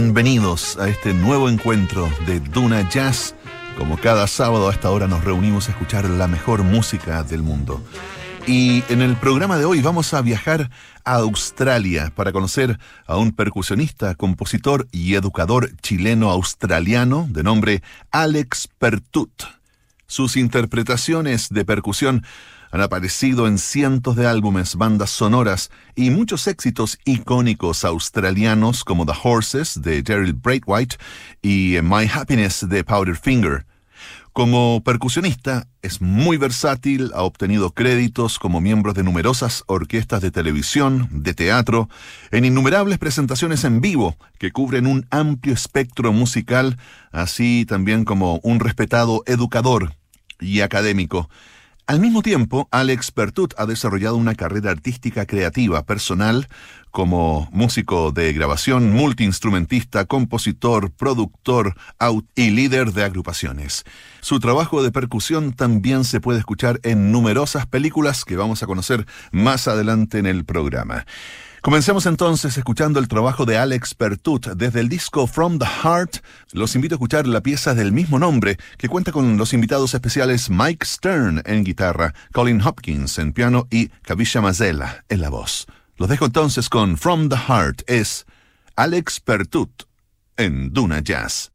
bienvenidos a este nuevo encuentro de Duna Jazz. Como cada sábado a esta hora nos reunimos a escuchar la mejor música del mundo. Y en el programa de hoy vamos a viajar a Australia para conocer a un percusionista, compositor y educador chileno-australiano de nombre Alex Pertut. Sus interpretaciones de percusión han aparecido en cientos de álbumes, bandas sonoras y muchos éxitos icónicos australianos como The Horses de Gerald Braithwaite y My Happiness de Powderfinger. Como percusionista es muy versátil, ha obtenido créditos como miembro de numerosas orquestas de televisión, de teatro, en innumerables presentaciones en vivo que cubren un amplio espectro musical, así también como un respetado educador y académico. Al mismo tiempo, Alex Pertut ha desarrollado una carrera artística creativa personal como músico de grabación, multiinstrumentista, compositor, productor y líder de agrupaciones. Su trabajo de percusión también se puede escuchar en numerosas películas que vamos a conocer más adelante en el programa. Comencemos entonces escuchando el trabajo de Alex Pertut desde el disco From the Heart. Los invito a escuchar la pieza del mismo nombre que cuenta con los invitados especiales Mike Stern en guitarra, Colin Hopkins en piano y Kavisha Mazella en la voz. Los dejo entonces con From the Heart es Alex Pertut en Duna Jazz.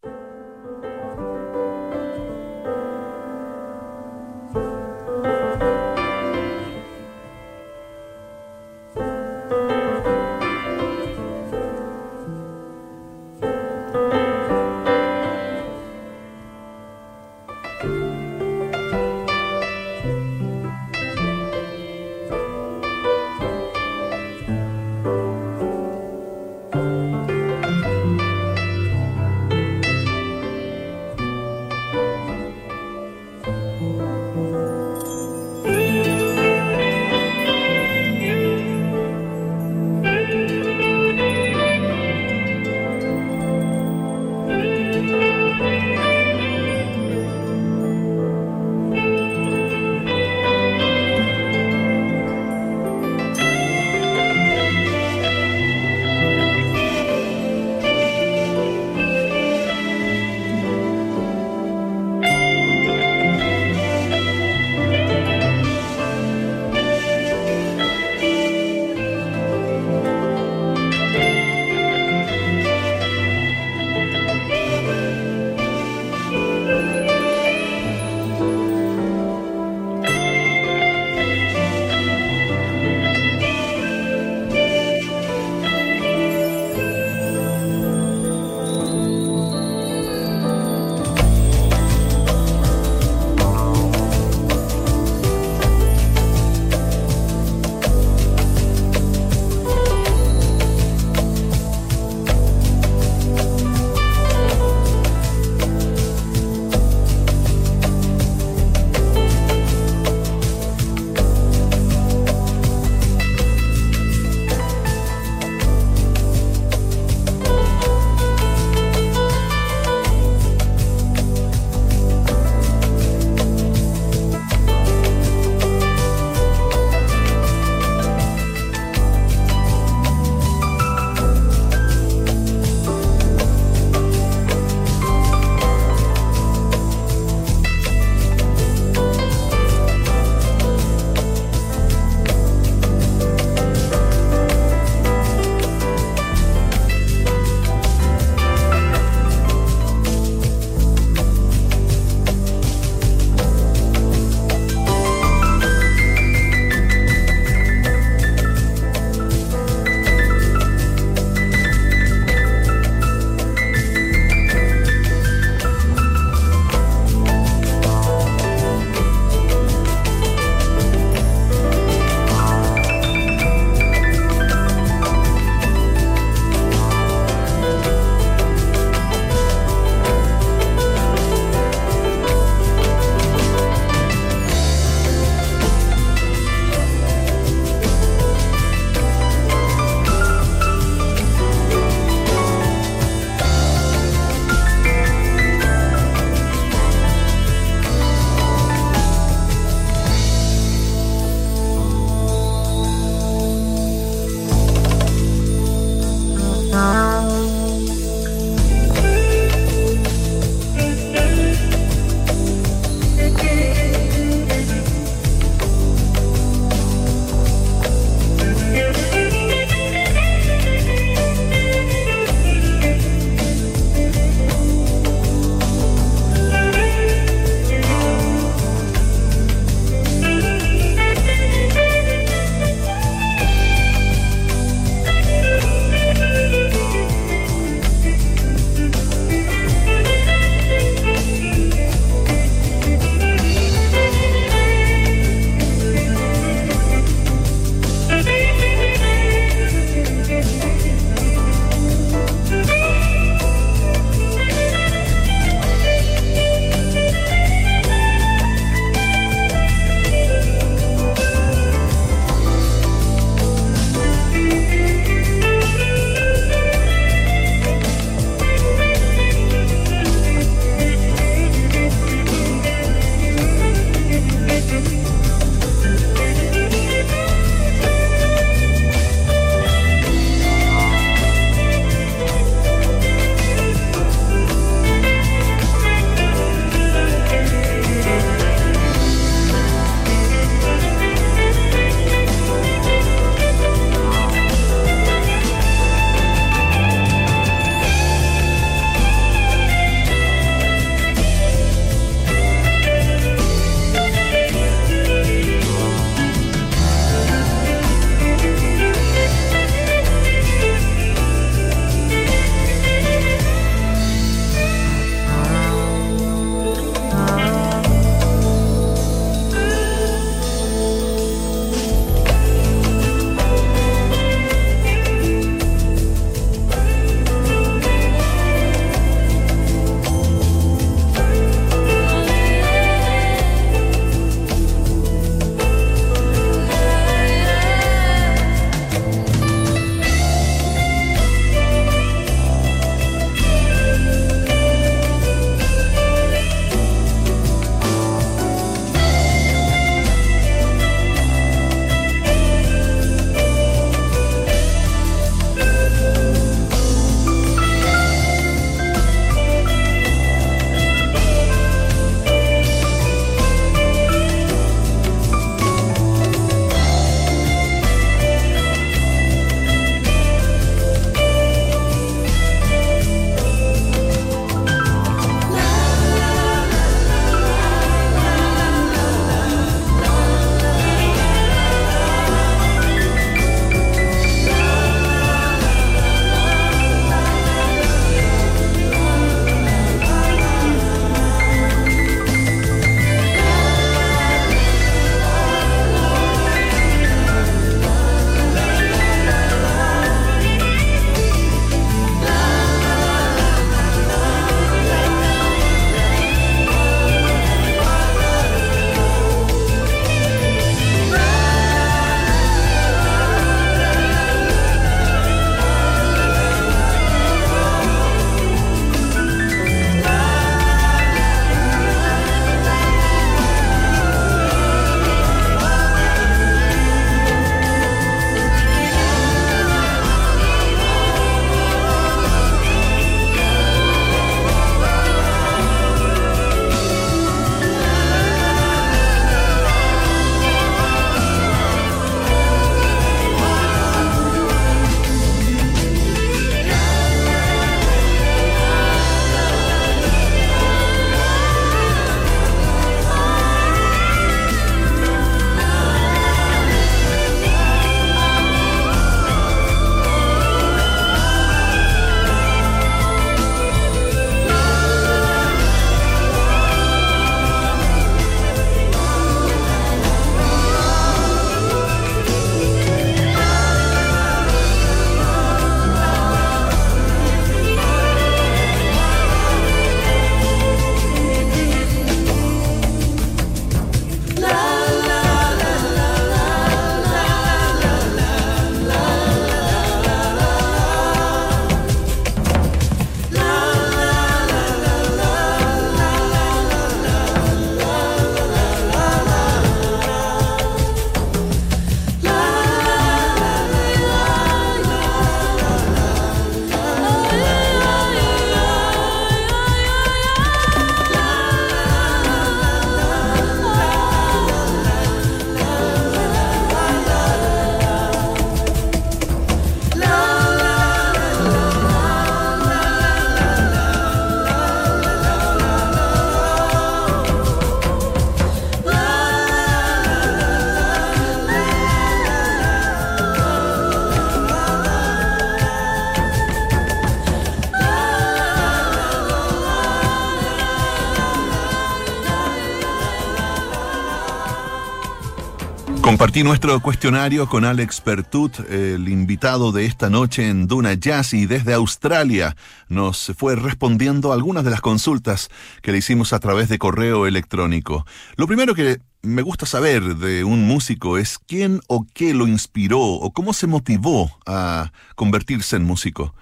Compartí nuestro cuestionario con Alex Pertut, el invitado de esta noche en Duna Jazz y desde Australia nos fue respondiendo algunas de las consultas que le hicimos a través de correo electrónico. Lo primero que me gusta saber de un músico es quién o qué lo inspiró o cómo se motivó a convertirse en músico.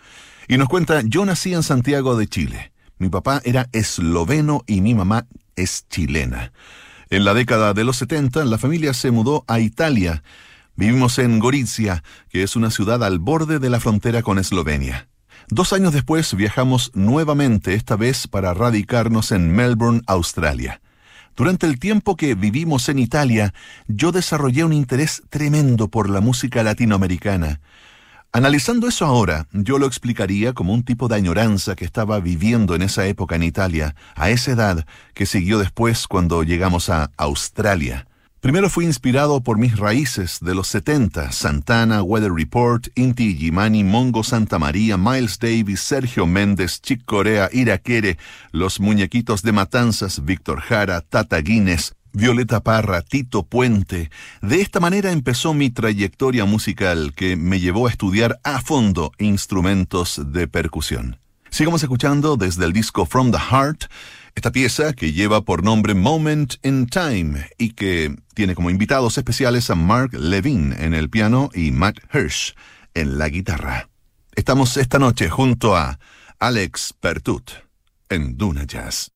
Y nos cuenta, yo nací en Santiago de Chile. Mi papá era esloveno y mi mamá es chilena. En la década de los 70, la familia se mudó a Italia. Vivimos en Gorizia, que es una ciudad al borde de la frontera con Eslovenia. Dos años después viajamos nuevamente, esta vez para radicarnos en Melbourne, Australia. Durante el tiempo que vivimos en Italia, yo desarrollé un interés tremendo por la música latinoamericana. Analizando eso ahora, yo lo explicaría como un tipo de añoranza que estaba viviendo en esa época en Italia, a esa edad que siguió después cuando llegamos a Australia. Primero fui inspirado por mis raíces de los 70, Santana, Weather Report, Inti Gimani, Mongo Santa María, Miles Davis, Sergio Méndez, Chick Corea, Iraquere, Los Muñequitos de Matanzas, Víctor Jara, Tata Guinness, Violeta Parra, Tito Puente. De esta manera empezó mi trayectoria musical que me llevó a estudiar a fondo instrumentos de percusión. Sigamos escuchando desde el disco From the Heart, esta pieza que lleva por nombre Moment in Time y que tiene como invitados especiales a Mark Levine en el piano y Matt Hirsch en la guitarra. Estamos esta noche junto a Alex Pertut en Duna Jazz.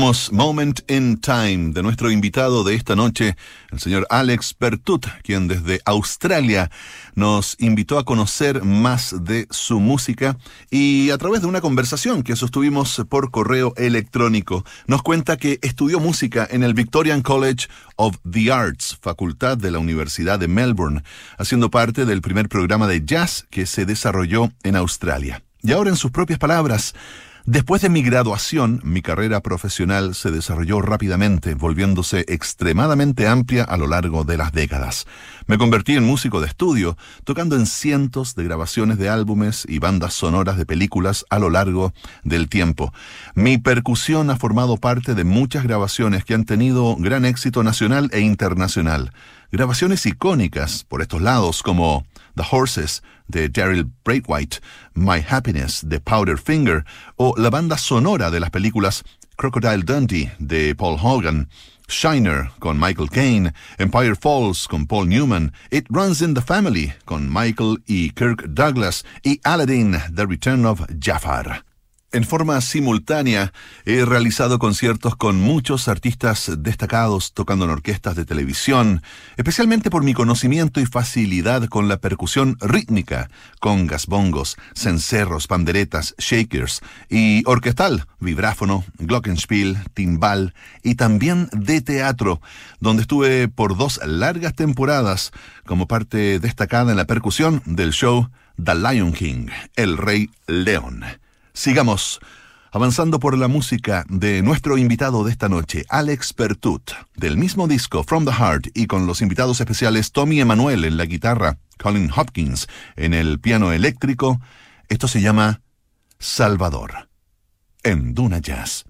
Moment in Time de nuestro invitado de esta noche, el señor Alex Pertut, quien desde Australia nos invitó a conocer más de su música y a través de una conversación que sostuvimos por correo electrónico, nos cuenta que estudió música en el Victorian College of the Arts, facultad de la Universidad de Melbourne, haciendo parte del primer programa de jazz que se desarrolló en Australia. Y ahora en sus propias palabras, Después de mi graduación, mi carrera profesional se desarrolló rápidamente, volviéndose extremadamente amplia a lo largo de las décadas. Me convertí en músico de estudio, tocando en cientos de grabaciones de álbumes y bandas sonoras de películas a lo largo del tiempo. Mi percusión ha formado parte de muchas grabaciones que han tenido gran éxito nacional e internacional. Grabaciones icónicas por estos lados como The Horses de Daryl Braithwaite, My Happiness de Powder Finger o la banda sonora de las películas Crocodile Dundee de Paul Hogan, Shiner con Michael Caine, Empire Falls con Paul Newman, It Runs in the Family con Michael y Kirk Douglas y Aladdin, The Return of Jafar. En forma simultánea he realizado conciertos con muchos artistas destacados tocando en orquestas de televisión, especialmente por mi conocimiento y facilidad con la percusión rítmica, congas, bongos, cencerros, panderetas, shakers y orquestal, vibráfono, glockenspiel, timbal y también de teatro, donde estuve por dos largas temporadas como parte destacada en la percusión del show The Lion King, el Rey León. Sigamos avanzando por la música de nuestro invitado de esta noche, Alex Pertut, del mismo disco From the Heart y con los invitados especiales Tommy Emanuel en la guitarra, Colin Hopkins en el piano eléctrico. Esto se llama Salvador, en Duna Jazz.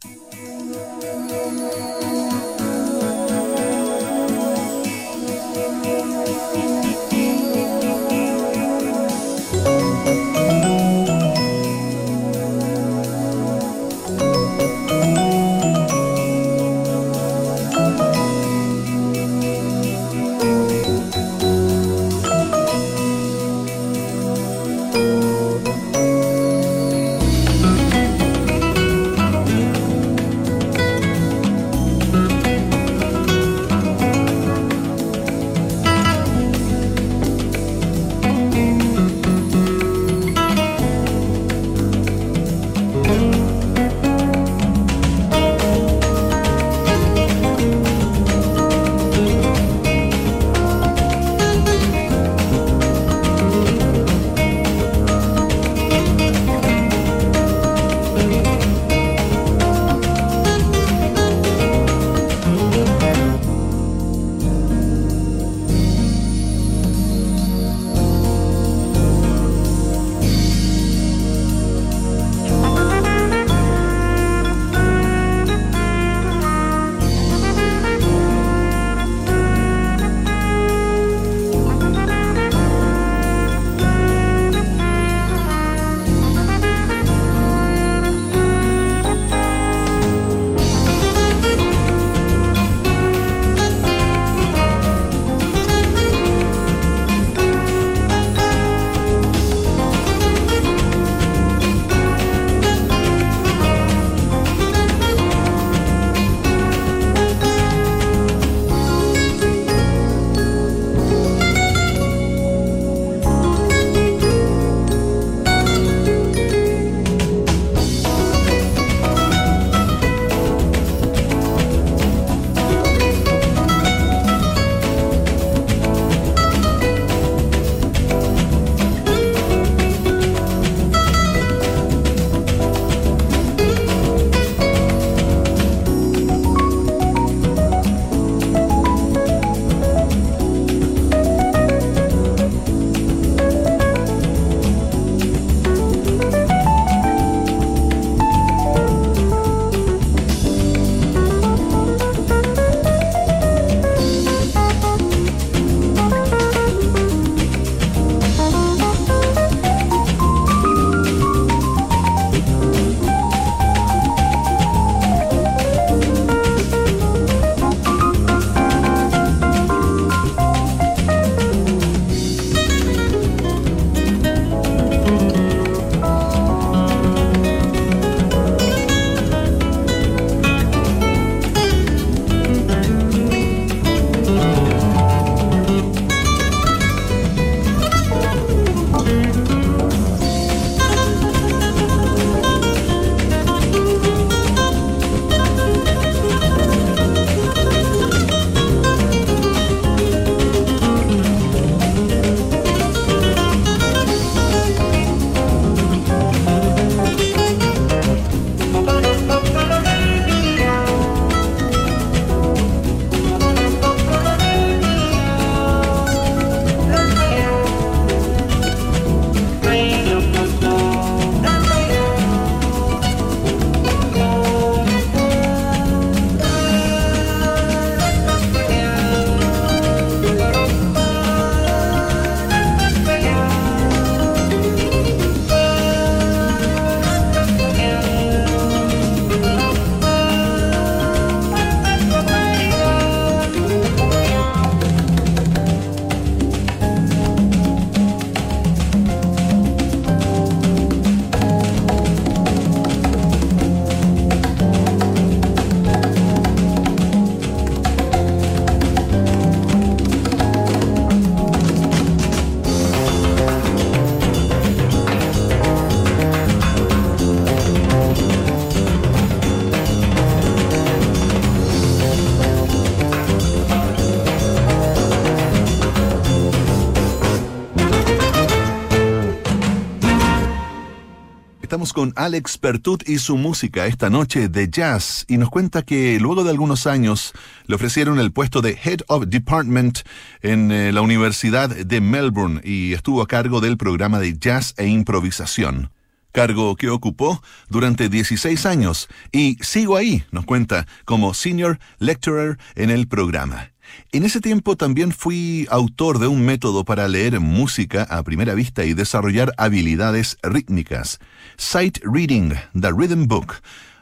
Con Alex Pertut y su música esta noche de jazz y nos cuenta que luego de algunos años le ofrecieron el puesto de Head of Department en eh, la Universidad de Melbourne y estuvo a cargo del programa de jazz e improvisación. Cargo que ocupó durante 16 años y sigo ahí, nos cuenta, como Senior Lecturer en el programa. En ese tiempo también fui autor de un método para leer música a primera vista y desarrollar habilidades rítmicas. Sight Reading, The Rhythm Book.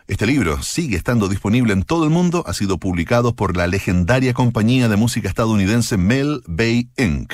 Este libro sigue estando disponible en todo el mundo, ha sido publicado por la legendaria compañía de música estadounidense Mel Bay Inc.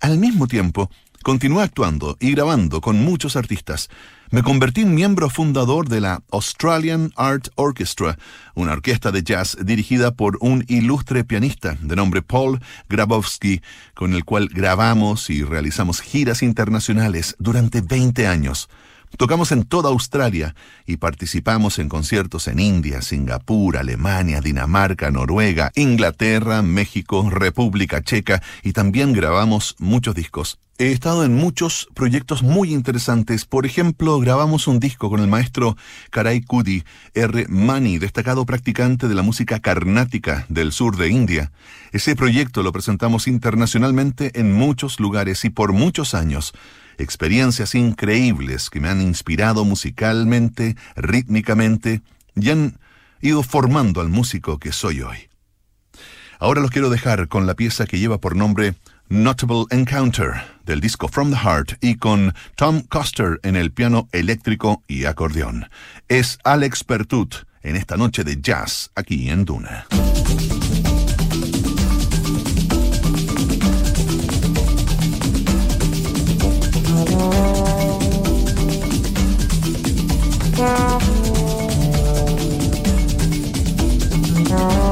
Al mismo tiempo, continué actuando y grabando con muchos artistas. Me convertí en miembro fundador de la Australian Art Orchestra, una orquesta de jazz dirigida por un ilustre pianista de nombre Paul Grabowski, con el cual grabamos y realizamos giras internacionales durante 20 años. Tocamos en toda Australia y participamos en conciertos en India, Singapur, Alemania, Dinamarca, Noruega, Inglaterra, México, República Checa y también grabamos muchos discos. He estado en muchos proyectos muy interesantes. Por ejemplo, grabamos un disco con el maestro Karai Kudi R. Mani, destacado practicante de la música carnática del sur de India. Ese proyecto lo presentamos internacionalmente en muchos lugares y por muchos años experiencias increíbles que me han inspirado musicalmente, rítmicamente y han ido formando al músico que soy hoy. Ahora los quiero dejar con la pieza que lleva por nombre Notable Encounter del disco From the Heart y con Tom Coster en el piano eléctrico y acordeón. Es Alex Pertut en esta noche de jazz aquí en Duna. Thank you.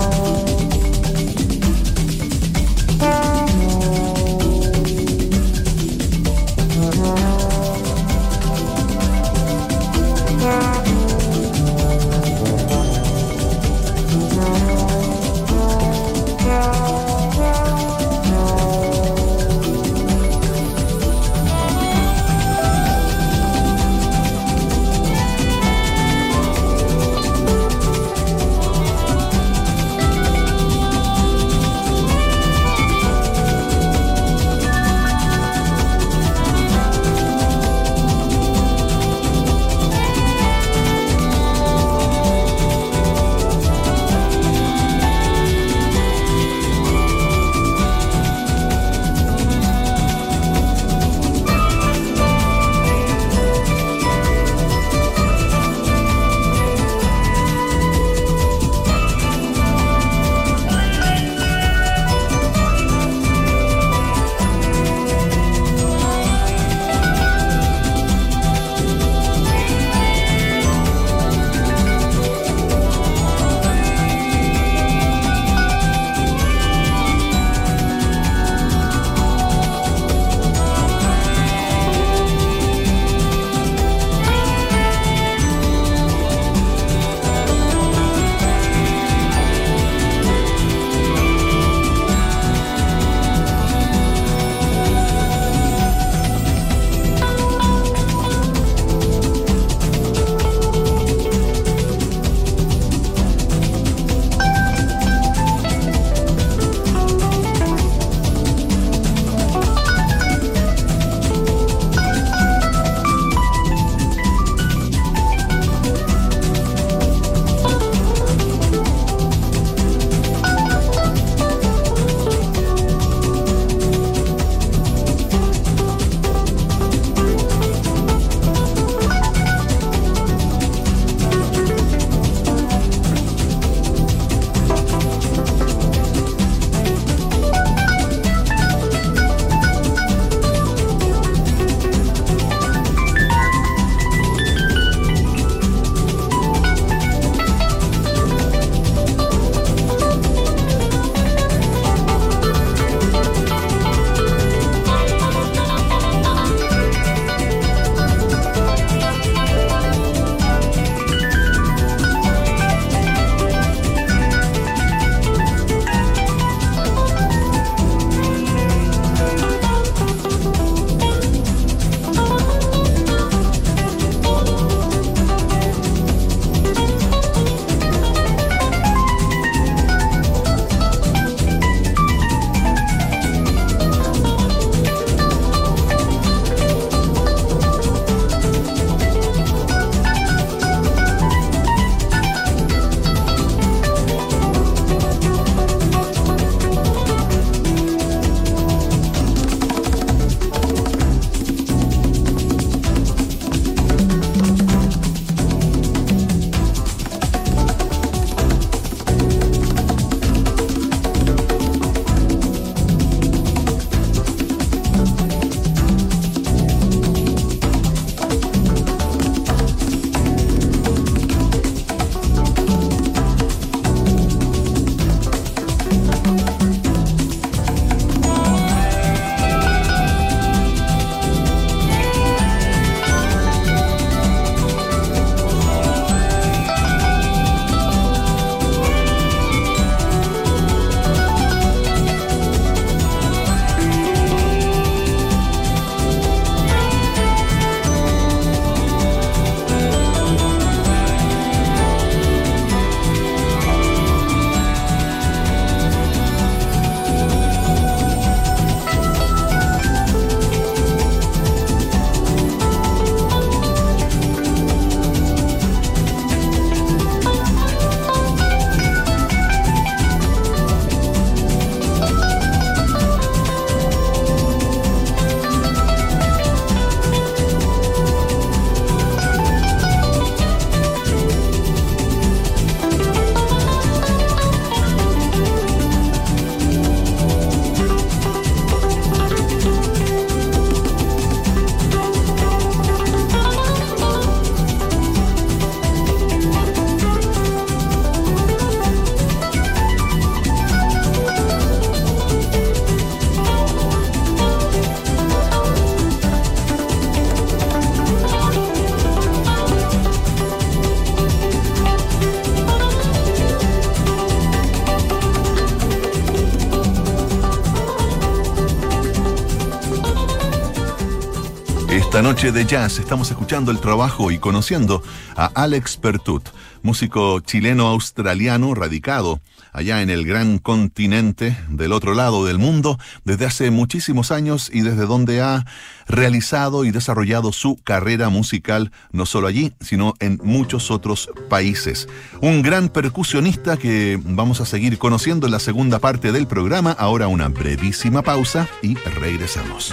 De jazz estamos escuchando el trabajo y conociendo a Alex Pertut, músico chileno-australiano radicado allá en el gran continente del otro lado del mundo desde hace muchísimos años y desde donde ha realizado y desarrollado su carrera musical no solo allí, sino en muchos otros países. Un gran percusionista que vamos a seguir conociendo en la segunda parte del programa. Ahora una brevísima pausa y regresamos.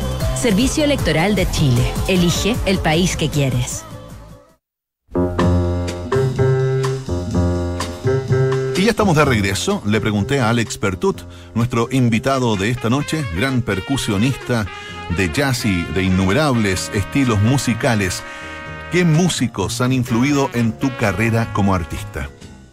Servicio Electoral de Chile. Elige el país que quieres. Y ya estamos de regreso. Le pregunté a Alex Pertut, nuestro invitado de esta noche, gran percusionista de jazz y de innumerables estilos musicales. ¿Qué músicos han influido en tu carrera como artista?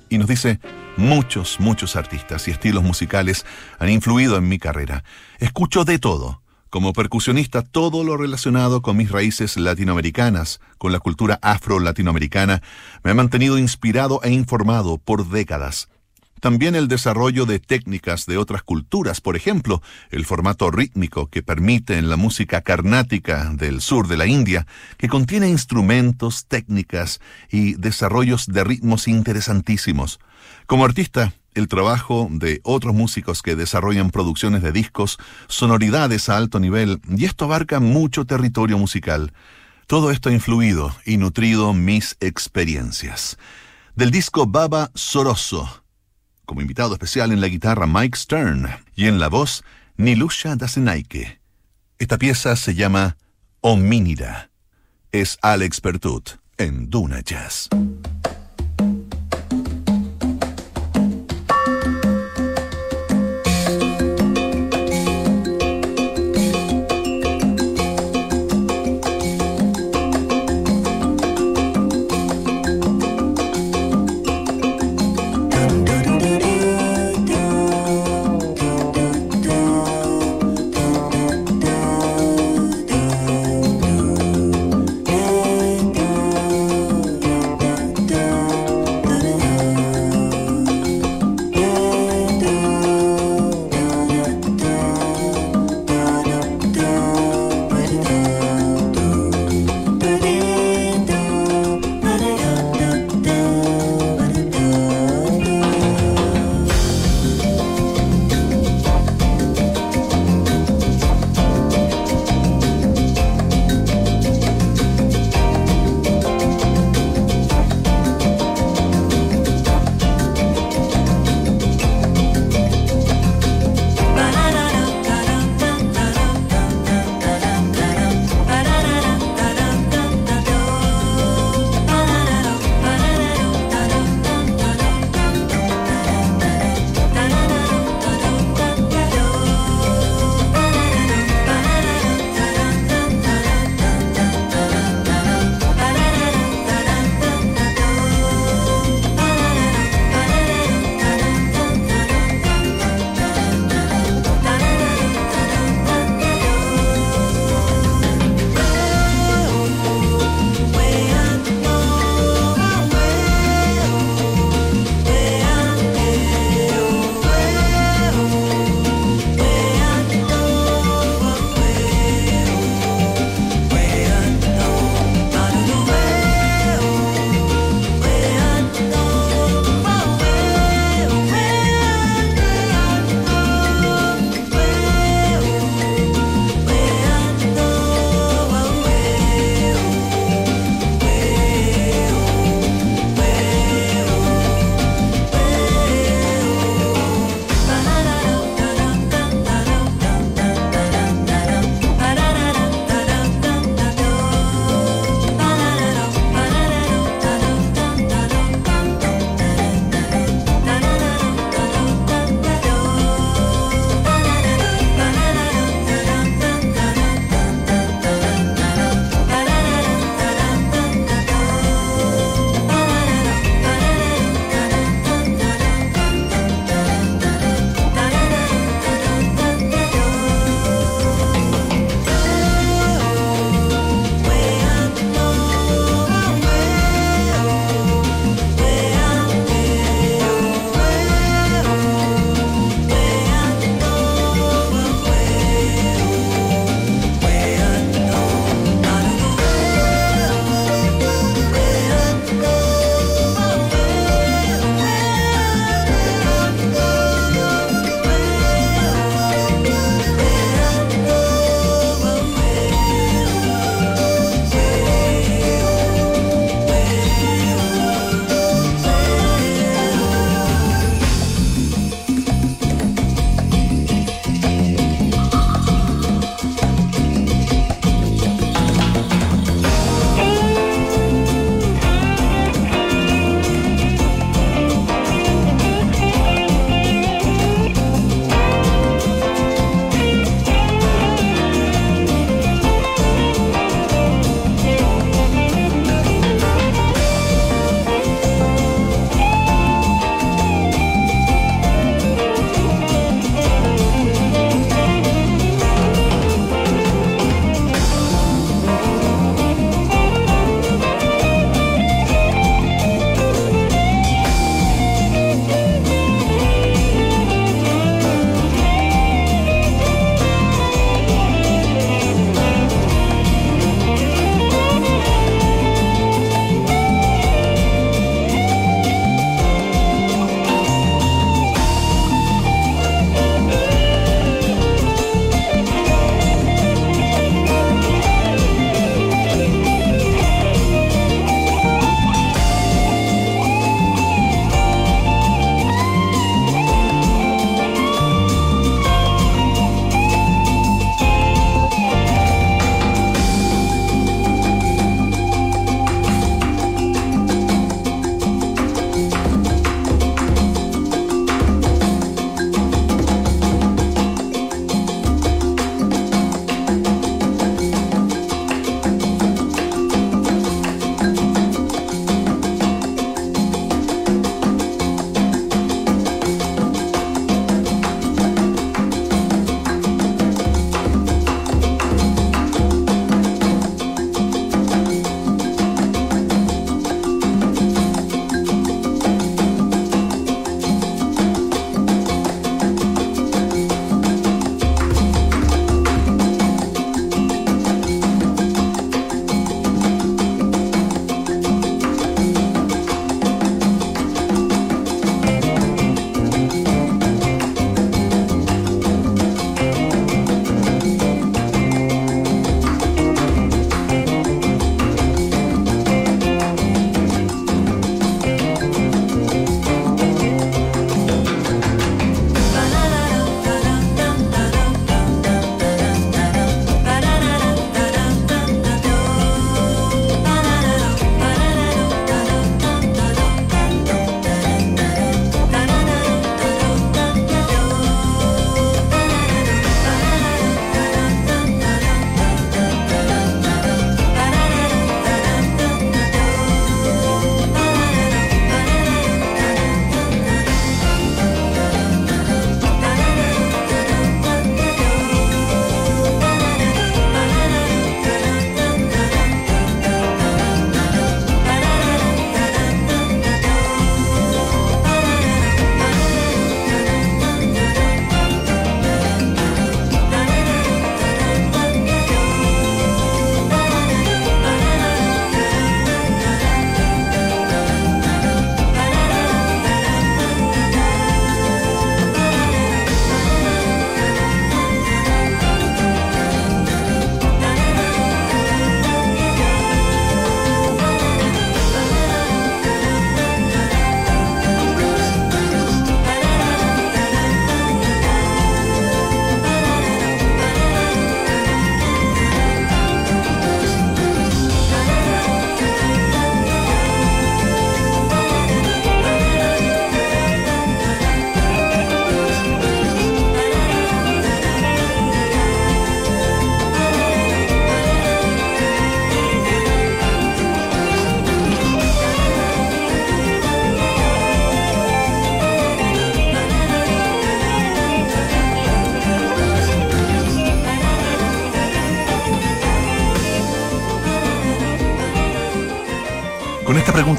Y nos dice, muchos, muchos artistas y estilos musicales han influido en mi carrera. Escucho de todo como percusionista, todo lo relacionado con mis raíces latinoamericanas, con la cultura afro-latinoamericana, me ha mantenido inspirado e informado por décadas. También el desarrollo de técnicas de otras culturas, por ejemplo, el formato rítmico que permite en la música carnática del sur de la India, que contiene instrumentos, técnicas y desarrollos de ritmos interesantísimos. Como artista, el trabajo de otros músicos que desarrollan producciones de discos, sonoridades a alto nivel, y esto abarca mucho territorio musical. Todo esto ha influido y nutrido mis experiencias. Del disco Baba Soroso, como invitado especial en la guitarra Mike Stern y en la voz Nilusha Dasenaike. Esta pieza se llama Homínida. Es Alex Pertut en Duna Jazz.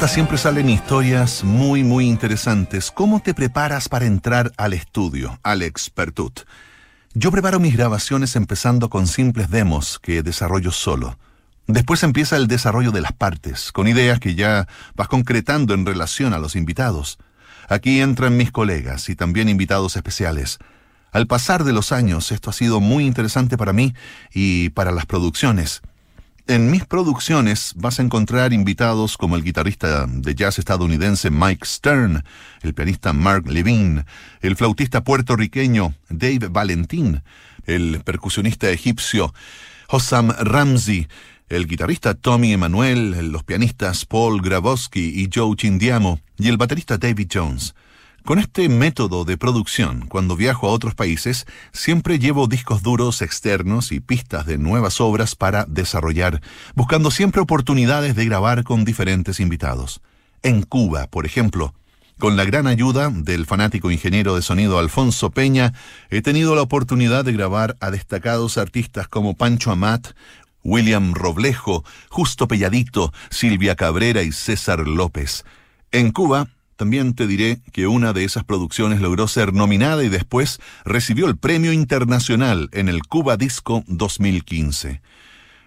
Siempre salen historias muy, muy interesantes. ¿Cómo te preparas para entrar al estudio, al expertut? Yo preparo mis grabaciones empezando con simples demos que desarrollo solo. Después empieza el desarrollo de las partes, con ideas que ya vas concretando en relación a los invitados. Aquí entran mis colegas y también invitados especiales. Al pasar de los años, esto ha sido muy interesante para mí y para las producciones. En mis producciones vas a encontrar invitados como el guitarrista de jazz estadounidense Mike Stern, el pianista Mark Levine, el flautista puertorriqueño Dave Valentín, el percusionista egipcio Hossam Ramsey, el guitarrista Tommy Emanuel, los pianistas Paul Grabowski y Joe Chindiamo y el baterista David Jones. Con este método de producción, cuando viajo a otros países, siempre llevo discos duros externos y pistas de nuevas obras para desarrollar, buscando siempre oportunidades de grabar con diferentes invitados. En Cuba, por ejemplo, con la gran ayuda del fanático ingeniero de sonido Alfonso Peña, he tenido la oportunidad de grabar a destacados artistas como Pancho Amat, William Roblejo, Justo Pelladito, Silvia Cabrera y César López. En Cuba, también te diré que una de esas producciones logró ser nominada y después recibió el Premio Internacional en el Cuba Disco 2015.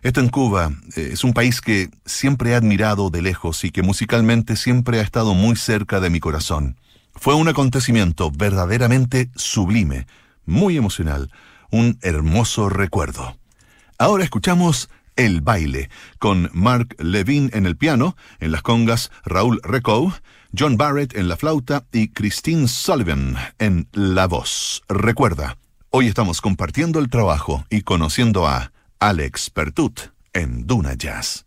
Esto en Cuba eh, es un país que siempre he admirado de lejos y que musicalmente siempre ha estado muy cerca de mi corazón. Fue un acontecimiento verdaderamente sublime, muy emocional, un hermoso recuerdo. Ahora escuchamos El baile, con Mark Levine en el piano, en las congas Raúl Recou, John Barrett en la flauta y Christine Sullivan en la voz. Recuerda, hoy estamos compartiendo el trabajo y conociendo a Alex Pertut en Duna Jazz.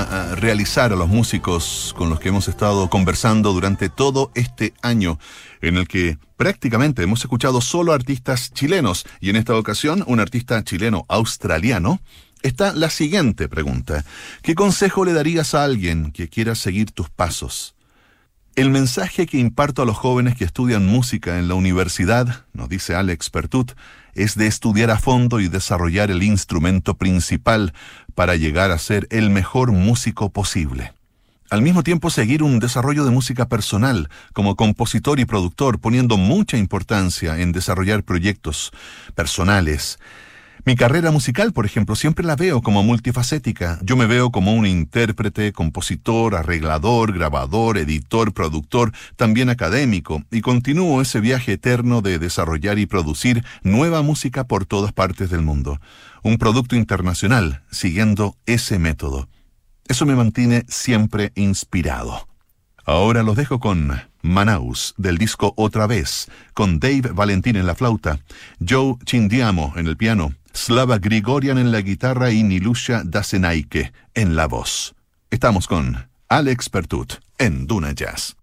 Ah, realizar a los músicos con los que hemos estado conversando durante todo este año, en el que prácticamente hemos escuchado solo artistas chilenos, y en esta ocasión un artista chileno australiano, está la siguiente pregunta. ¿Qué consejo le darías a alguien que quiera seguir tus pasos? El mensaje que imparto a los jóvenes que estudian música en la universidad, nos dice Alex Pertut, es de estudiar a fondo y desarrollar el instrumento principal para llegar a ser el mejor músico posible. Al mismo tiempo seguir un desarrollo de música personal como compositor y productor, poniendo mucha importancia en desarrollar proyectos personales mi carrera musical, por ejemplo, siempre la veo como multifacética. Yo me veo como un intérprete, compositor, arreglador, grabador, editor, productor, también académico, y continúo ese viaje eterno de desarrollar y producir nueva música por todas partes del mundo. Un producto internacional, siguiendo ese método. Eso me mantiene siempre inspirado. Ahora los dejo con Manaus, del disco Otra vez, con Dave Valentín en la flauta, Joe Chindiamo en el piano, Slava Grigorian en la guitarra y Nilusha Dasenaike en la voz. Estamos con Alex Pertut en Duna Jazz.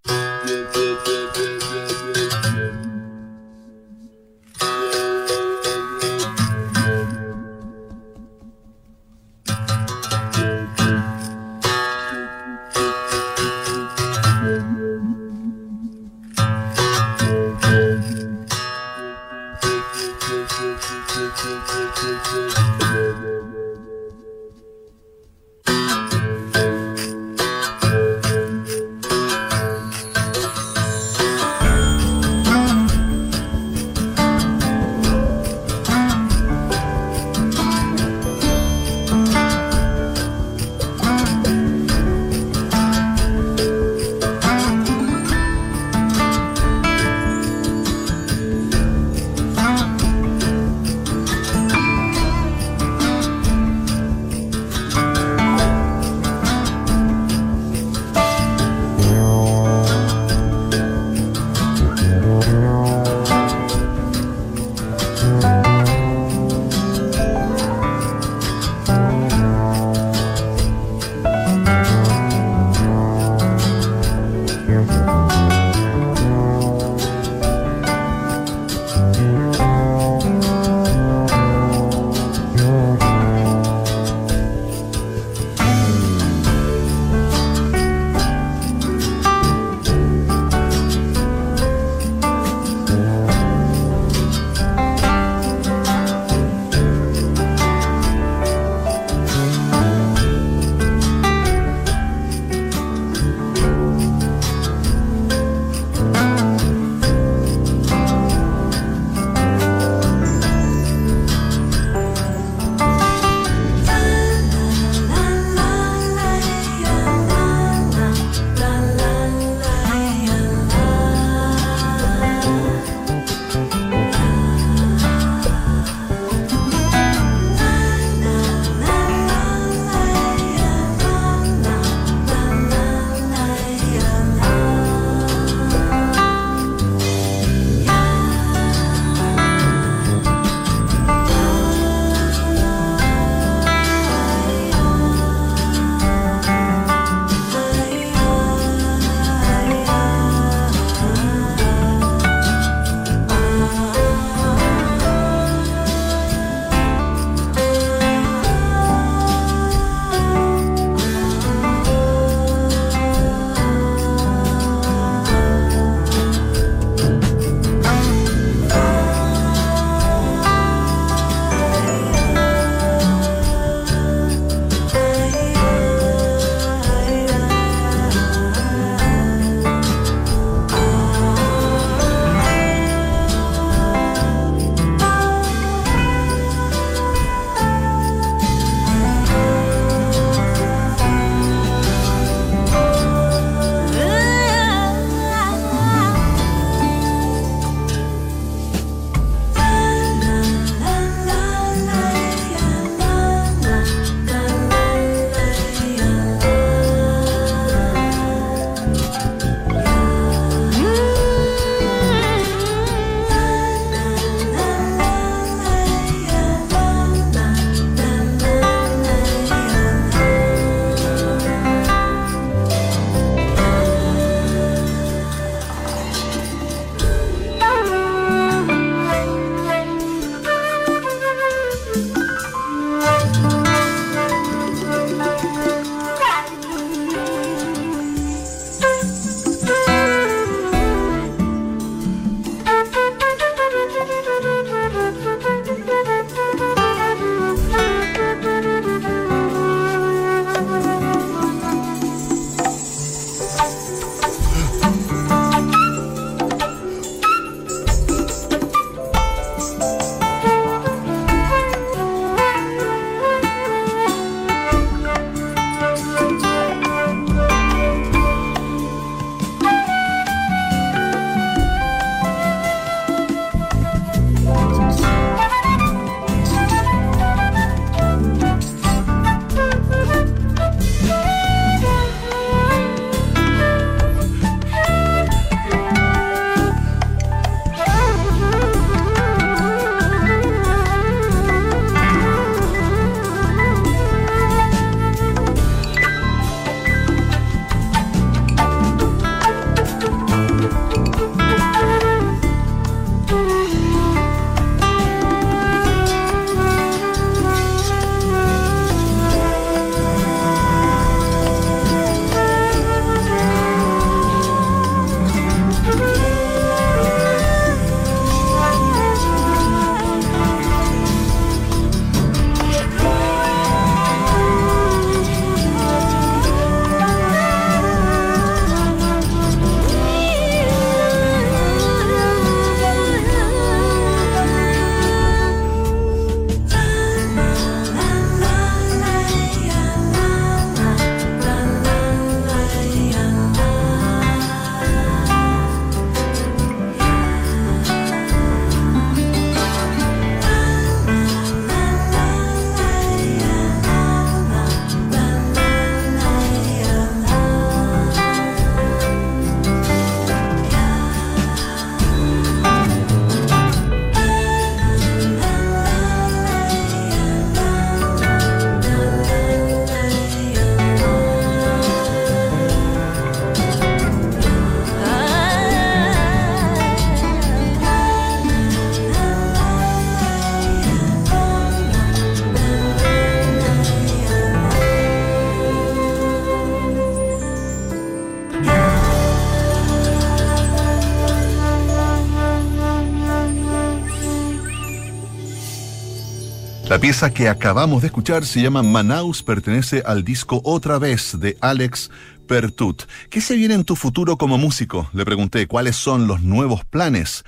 La pieza que acabamos de escuchar se llama Manaus, pertenece al disco Otra vez de Alex Pertut. ¿Qué se viene en tu futuro como músico? Le pregunté cuáles son los nuevos planes.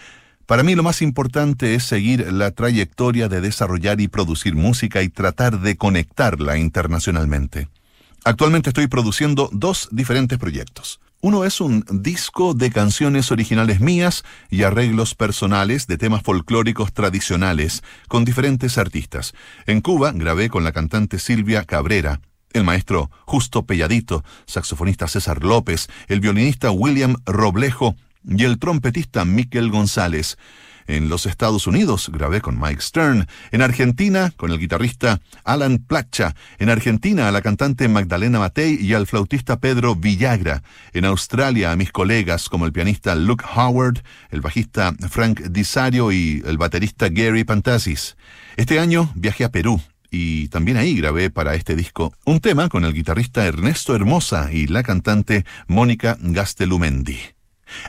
Para mí lo más importante es seguir la trayectoria de desarrollar y producir música y tratar de conectarla internacionalmente. Actualmente estoy produciendo dos diferentes proyectos. Uno es un disco de canciones originales mías y arreglos personales de temas folclóricos tradicionales con diferentes artistas. En Cuba grabé con la cantante Silvia Cabrera, el maestro Justo Pelladito, saxofonista César López, el violinista William Roblejo y el trompetista Miquel González. En los Estados Unidos grabé con Mike Stern. En Argentina con el guitarrista Alan Placha. En Argentina a la cantante Magdalena Matei y al flautista Pedro Villagra. En Australia a mis colegas como el pianista Luke Howard, el bajista Frank Disario y el baterista Gary Pantasis. Este año viajé a Perú y también ahí grabé para este disco un tema con el guitarrista Ernesto Hermosa y la cantante Mónica Gastelumendi.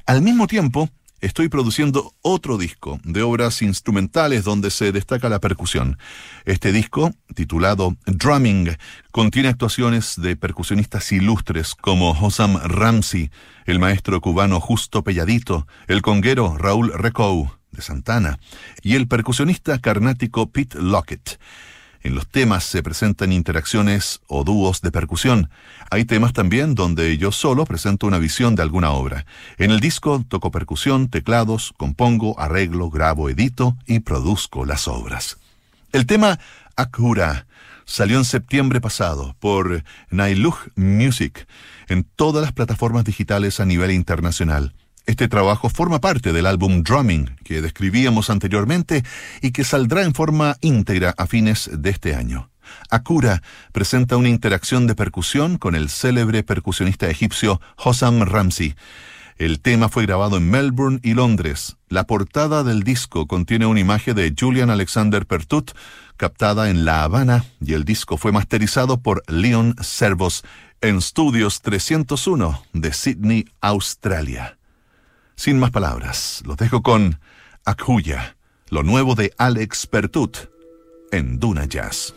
Al mismo tiempo, estoy produciendo otro disco de obras instrumentales donde se destaca la percusión. Este disco, titulado Drumming, contiene actuaciones de percusionistas ilustres como Hosam Ramsey, el maestro cubano Justo Pelladito, el conguero Raúl Recou de Santana y el percusionista carnático Pete Lockett. En los temas se presentan interacciones o dúos de percusión. Hay temas también donde yo solo presento una visión de alguna obra. En el disco toco percusión, teclados, compongo, arreglo, grabo, edito y produzco las obras. El tema Akura salió en septiembre pasado por Nailuch Music en todas las plataformas digitales a nivel internacional. Este trabajo forma parte del álbum Drumming que describíamos anteriormente y que saldrá en forma íntegra a fines de este año. Akura presenta una interacción de percusión con el célebre percusionista egipcio Hossam Ramsey. El tema fue grabado en Melbourne y Londres. La portada del disco contiene una imagen de Julian Alexander Pertut captada en La Habana y el disco fue masterizado por Leon Servos en Studios 301 de Sydney, Australia. Sin más palabras, los dejo con Akuya, lo nuevo de Alex Pertut en Duna Jazz.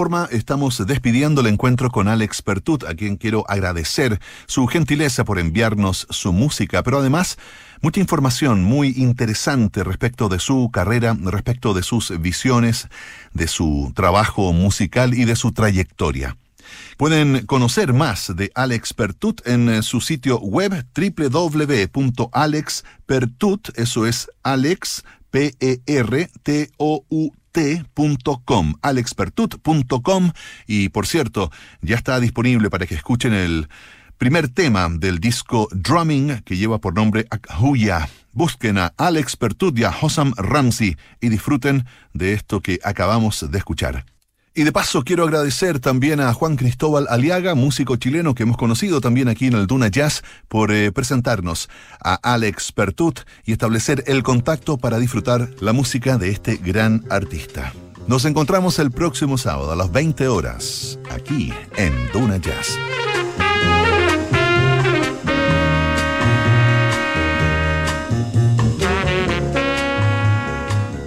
Forma estamos despidiendo el encuentro con Alex Pertut, a quien quiero agradecer su gentileza por enviarnos su música, pero además mucha información muy interesante respecto de su carrera, respecto de sus visiones, de su trabajo musical y de su trayectoria. Pueden conocer más de Alex Pertut en eh, su sitio web www.alexpertut, eso es Alex, Alexpertut.com y por cierto, ya está disponible para que escuchen el primer tema del disco Drumming que lleva por nombre Akhuya. Busquen a Alex Pertut y a Hossam Ramsey y disfruten de esto que acabamos de escuchar. Y de paso quiero agradecer también a Juan Cristóbal Aliaga, músico chileno que hemos conocido también aquí en el Duna Jazz, por eh, presentarnos a Alex Pertut y establecer el contacto para disfrutar la música de este gran artista. Nos encontramos el próximo sábado a las 20 horas, aquí en Duna Jazz.